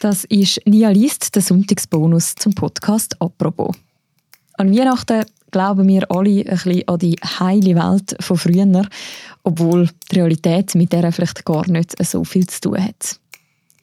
Das ist Nia List, der Sonntagsbonus zum Podcast «Apropos». An Weihnachten glauben wir alle ein bisschen an die heile Welt von früher, obwohl die Realität mit der vielleicht gar nicht so viel zu tun hat.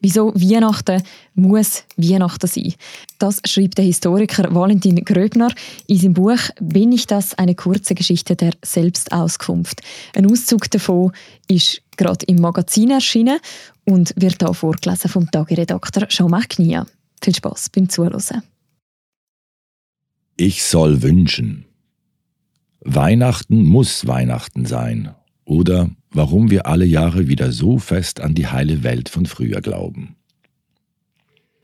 Wieso Weihnachten muss Weihnachten sein? Das schreibt der Historiker Valentin Gröbner in seinem Buch Bin ich das? Eine kurze Geschichte der Selbstauskunft. Ein Auszug davon ist gerade im Magazin erschienen und wird hier vorgelesen vom Tageredakteur Jean-Marc Knia. Viel Spaß beim Zuhören. Ich soll wünschen. Weihnachten muss Weihnachten sein. Oder warum wir alle Jahre wieder so fest an die heile Welt von früher glauben.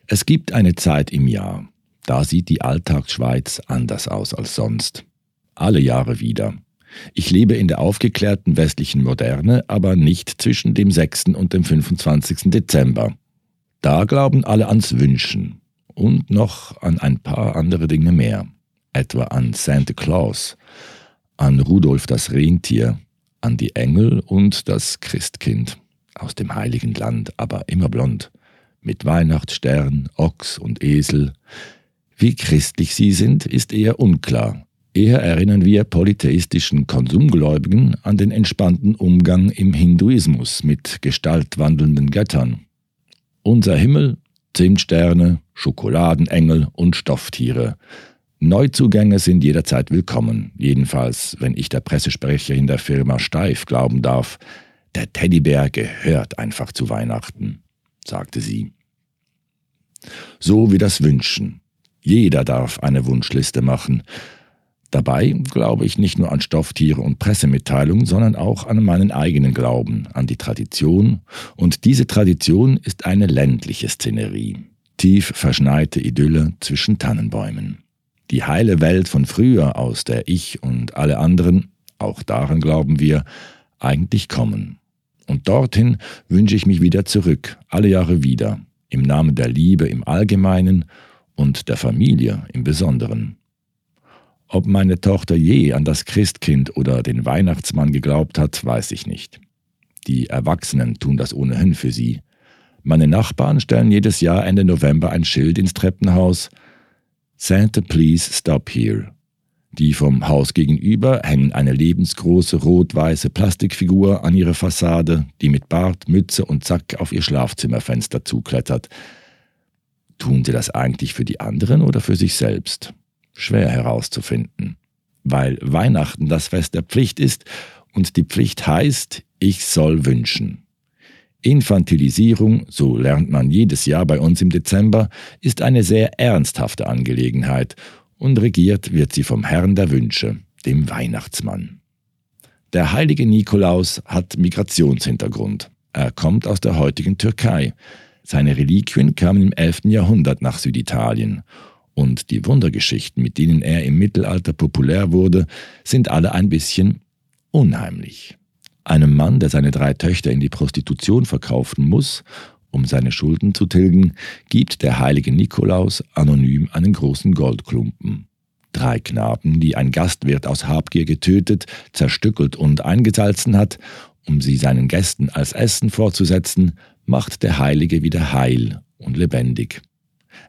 Es gibt eine Zeit im Jahr, da sieht die Alltagsschweiz anders aus als sonst. Alle Jahre wieder. Ich lebe in der aufgeklärten westlichen Moderne, aber nicht zwischen dem 6. und dem 25. Dezember. Da glauben alle ans Wünschen und noch an ein paar andere Dinge mehr, etwa an Santa Claus, an Rudolf das Rentier, an die Engel und das Christkind aus dem heiligen Land, aber immer blond, mit Weihnachtsstern, Ochs und Esel. Wie christlich sie sind, ist eher unklar, Eher erinnern wir polytheistischen Konsumgläubigen an den entspannten Umgang im Hinduismus mit gestaltwandelnden Göttern. Unser Himmel, Zimtsterne, Schokoladenengel und Stofftiere. Neuzugänge sind jederzeit willkommen, jedenfalls wenn ich der Pressesprecherin der Firma Steif glauben darf. Der Teddybär gehört einfach zu Weihnachten, sagte sie. So wie das Wünschen. Jeder darf eine Wunschliste machen, Dabei glaube ich nicht nur an Stofftiere und Pressemitteilungen, sondern auch an meinen eigenen Glauben, an die Tradition. Und diese Tradition ist eine ländliche Szenerie. Tief verschneite Idylle zwischen Tannenbäumen. Die heile Welt von früher, aus der ich und alle anderen, auch daran glauben wir, eigentlich kommen. Und dorthin wünsche ich mich wieder zurück, alle Jahre wieder, im Namen der Liebe im Allgemeinen und der Familie im Besonderen. Ob meine Tochter je an das Christkind oder den Weihnachtsmann geglaubt hat, weiß ich nicht. Die Erwachsenen tun das ohnehin für sie. Meine Nachbarn stellen jedes Jahr Ende November ein Schild ins Treppenhaus Santa please stop here. Die vom Haus gegenüber hängen eine lebensgroße rot-weiße Plastikfigur an ihre Fassade, die mit Bart, Mütze und Zack auf ihr Schlafzimmerfenster zuklettert. Tun sie das eigentlich für die anderen oder für sich selbst? schwer herauszufinden, weil Weihnachten das Fest der Pflicht ist und die Pflicht heißt, ich soll wünschen. Infantilisierung, so lernt man jedes Jahr bei uns im Dezember, ist eine sehr ernsthafte Angelegenheit und regiert wird sie vom Herrn der Wünsche, dem Weihnachtsmann. Der heilige Nikolaus hat Migrationshintergrund. Er kommt aus der heutigen Türkei. Seine Reliquien kamen im 11. Jahrhundert nach Süditalien und die Wundergeschichten, mit denen er im Mittelalter populär wurde, sind alle ein bisschen unheimlich. Einem Mann, der seine drei Töchter in die Prostitution verkaufen muss, um seine Schulden zu tilgen, gibt der heilige Nikolaus anonym einen großen Goldklumpen. Drei Knaben, die ein Gastwirt aus Habgier getötet, zerstückelt und eingesalzen hat, um sie seinen Gästen als Essen vorzusetzen, macht der Heilige wieder heil und lebendig.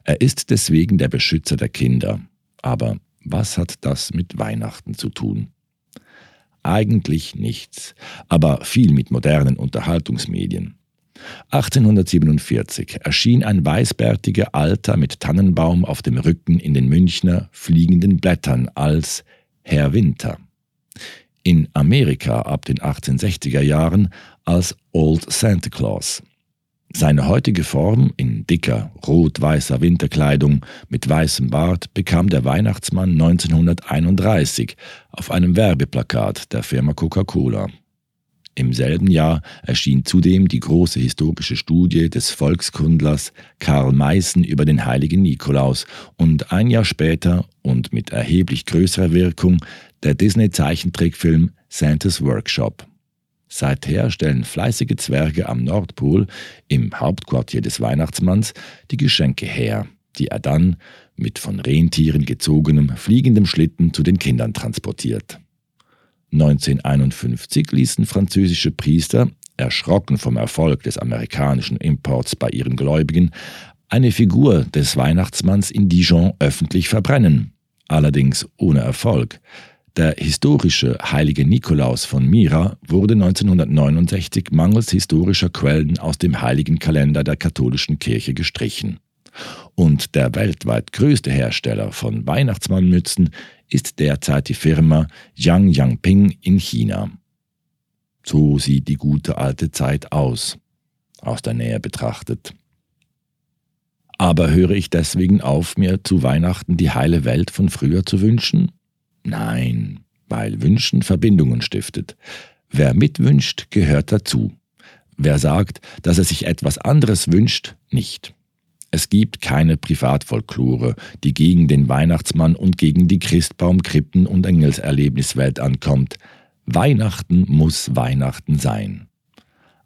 Er ist deswegen der Beschützer der Kinder. Aber was hat das mit Weihnachten zu tun? Eigentlich nichts, aber viel mit modernen Unterhaltungsmedien. 1847 erschien ein weißbärtiger Alter mit Tannenbaum auf dem Rücken in den Münchner fliegenden Blättern als Herr Winter. In Amerika ab den 1860er Jahren als Old Santa Claus. Seine heutige Form in dicker, rot-weißer Winterkleidung mit weißem Bart bekam der Weihnachtsmann 1931 auf einem Werbeplakat der Firma Coca-Cola. Im selben Jahr erschien zudem die große historische Studie des Volkskundlers Karl Meißen über den heiligen Nikolaus und ein Jahr später und mit erheblich größerer Wirkung der Disney-Zeichentrickfilm Santa's Workshop. Seither stellen fleißige Zwerge am Nordpol, im Hauptquartier des Weihnachtsmanns, die Geschenke her, die er dann mit von Rentieren gezogenem fliegendem Schlitten zu den Kindern transportiert. 1951 ließen französische Priester, erschrocken vom Erfolg des amerikanischen Imports bei ihren Gläubigen, eine Figur des Weihnachtsmanns in Dijon öffentlich verbrennen, allerdings ohne Erfolg. Der historische heilige Nikolaus von Myra wurde 1969 mangels historischer Quellen aus dem heiligen Kalender der katholischen Kirche gestrichen. Und der weltweit größte Hersteller von Weihnachtsmannmützen ist derzeit die Firma Yang Yangping in China. So sieht die gute alte Zeit aus, aus der Nähe betrachtet. Aber höre ich deswegen auf, mir zu Weihnachten die heile Welt von früher zu wünschen? Nein, weil Wünschen Verbindungen stiftet. Wer mitwünscht, gehört dazu. Wer sagt, dass er sich etwas anderes wünscht, nicht. Es gibt keine Privatfolklore, die gegen den Weihnachtsmann und gegen die Christbaum, Krippen und Engelserlebniswelt ankommt. Weihnachten muss Weihnachten sein.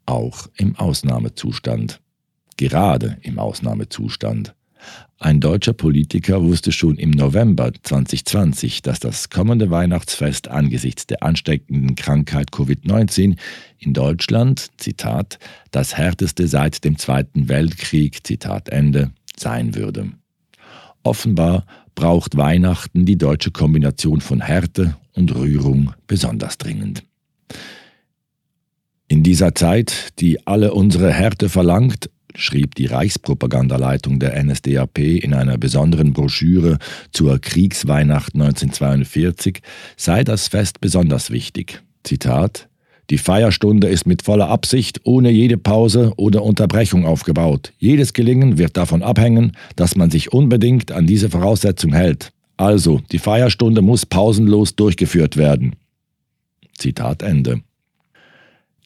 Auch im Ausnahmezustand. Gerade im Ausnahmezustand. Ein deutscher Politiker wusste schon im November 2020, dass das kommende Weihnachtsfest angesichts der ansteckenden Krankheit Covid-19 in Deutschland, Zitat, das härteste seit dem Zweiten Weltkrieg, Zitat Ende, sein würde. Offenbar braucht Weihnachten die deutsche Kombination von Härte und Rührung besonders dringend. In dieser Zeit, die alle unsere Härte verlangt, schrieb die Reichspropagandaleitung der NSDAP in einer besonderen Broschüre zur Kriegsweihnacht 1942, sei das Fest besonders wichtig. Zitat die Feierstunde ist mit voller Absicht, ohne jede Pause oder Unterbrechung aufgebaut. Jedes Gelingen wird davon abhängen, dass man sich unbedingt an diese Voraussetzung hält. Also, die Feierstunde muss pausenlos durchgeführt werden. Zitat Ende.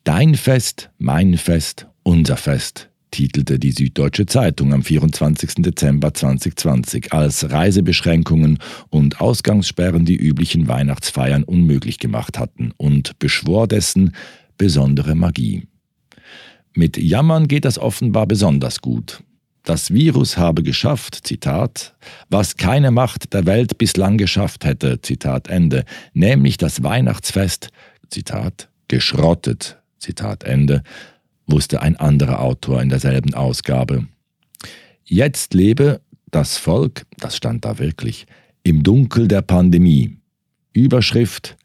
Dein Fest, mein Fest, unser Fest titelte die Süddeutsche Zeitung am 24. Dezember 2020, als Reisebeschränkungen und Ausgangssperren die üblichen Weihnachtsfeiern unmöglich gemacht hatten und beschwor dessen besondere Magie. Mit Jammern geht das offenbar besonders gut. Das Virus habe geschafft, Zitat, was keine Macht der Welt bislang geschafft hätte, Zitat Ende, nämlich das Weihnachtsfest, Zitat, geschrottet, Zitat Ende, wusste ein anderer Autor in derselben Ausgabe. Jetzt lebe das Volk, das stand da wirklich, im Dunkel der Pandemie. Überschrift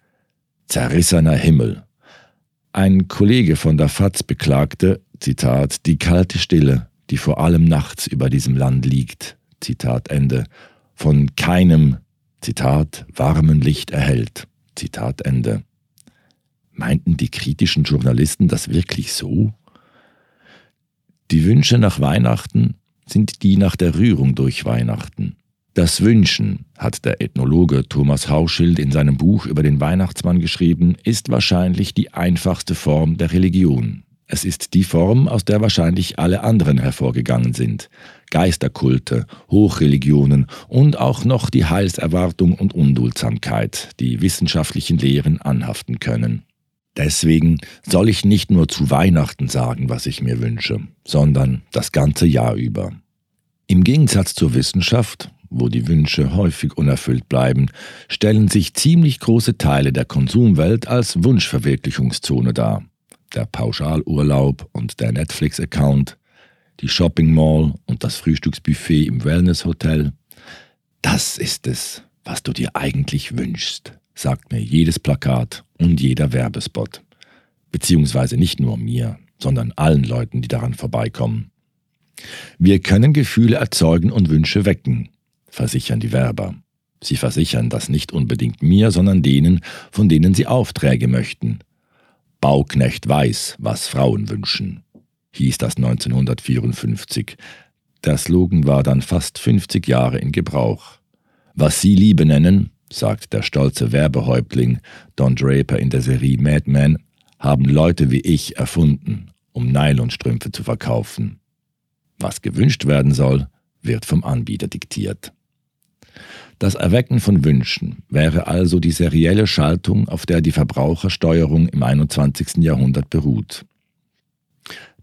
Zerrissener Himmel. Ein Kollege von der FAZ beklagte, Zitat, die kalte Stille, die vor allem nachts über diesem Land liegt, Zitat Ende, von keinem, Zitat, warmen Licht erhellt, Zitat Ende. Meinten die kritischen Journalisten das wirklich so? Die Wünsche nach Weihnachten sind die nach der Rührung durch Weihnachten. Das Wünschen, hat der Ethnologe Thomas Hauschild in seinem Buch über den Weihnachtsmann geschrieben, ist wahrscheinlich die einfachste Form der Religion. Es ist die Form, aus der wahrscheinlich alle anderen hervorgegangen sind. Geisterkulte, Hochreligionen und auch noch die Heilserwartung und Unduldsamkeit, die wissenschaftlichen Lehren anhaften können. Deswegen soll ich nicht nur zu Weihnachten sagen, was ich mir wünsche, sondern das ganze Jahr über. Im Gegensatz zur Wissenschaft, wo die Wünsche häufig unerfüllt bleiben, stellen sich ziemlich große Teile der Konsumwelt als Wunschverwirklichungszone dar. Der Pauschalurlaub und der Netflix-Account, die Shopping Mall und das Frühstücksbuffet im Wellnesshotel. Das ist es, was du dir eigentlich wünschst sagt mir jedes Plakat und jeder Werbespot. Beziehungsweise nicht nur mir, sondern allen Leuten, die daran vorbeikommen. Wir können Gefühle erzeugen und Wünsche wecken, versichern die Werber. Sie versichern das nicht unbedingt mir, sondern denen, von denen sie Aufträge möchten. Bauknecht weiß, was Frauen wünschen, hieß das 1954. Der Slogan war dann fast 50 Jahre in Gebrauch. Was Sie Liebe nennen, sagt der stolze Werbehäuptling Don Draper in der Serie Mad Men, haben Leute wie ich erfunden, um Nylonstrümpfe zu verkaufen. Was gewünscht werden soll, wird vom Anbieter diktiert. Das Erwecken von Wünschen wäre also die serielle Schaltung, auf der die Verbrauchersteuerung im 21. Jahrhundert beruht.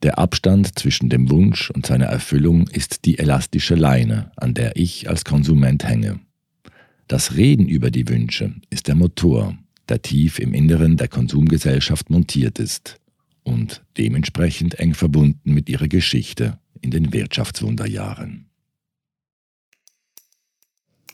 Der Abstand zwischen dem Wunsch und seiner Erfüllung ist die elastische Leine, an der ich als Konsument hänge. Das Reden über die Wünsche ist der Motor, der tief im Inneren der Konsumgesellschaft montiert ist und dementsprechend eng verbunden mit ihrer Geschichte, in den Wirtschaftswunderjahren.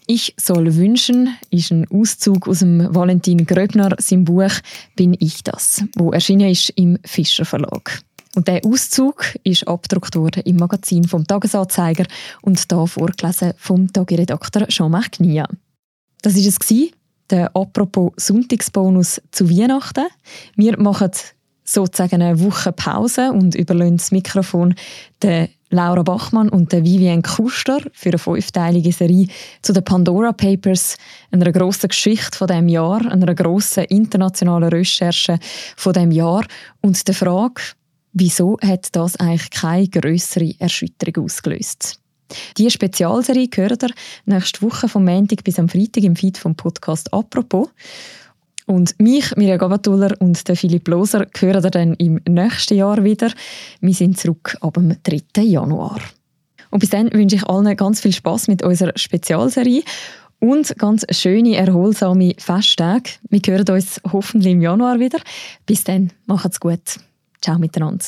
Ich soll wünschen ist ein Auszug aus dem Valentin Gröbner seinem Buch Bin ich das, wo erschienen ist im Fischer Verlag. Und der Auszug ist abgedruckt worden im Magazin vom Tagesanzeiger und da vorgelesen vom Tagiredakteur Jean-Marc Nia. Das ist es der apropos Sonntagsbonus zu Weihnachten. Wir machen sozusagen eine Woche Pause und überlassen das Mikrofon der Laura Bachmann und der Vivienne Kuster für eine fünfteilige Serie zu den Pandora Papers, einer grossen Geschichte von dem Jahr, einer grossen internationalen Recherche von dem Jahr und der Frage, wieso hat das eigentlich keine größere Erschütterung ausgelöst? Diese Spezialserie gehört ihr nächste Woche vom Montag bis am Freitag im Feed vom Podcast «Apropos». Und mich, Mirja Gabatuller und Philipp Loser hören ihr dann im nächsten Jahr wieder. Wir sind zurück ab dem 3. Januar. Und bis dann wünsche ich allen ganz viel Spaß mit unserer Spezialserie und ganz schöne, erholsame Festtage. Wir hören uns hoffentlich im Januar wieder. Bis dann, macht's gut. Ciao miteinander.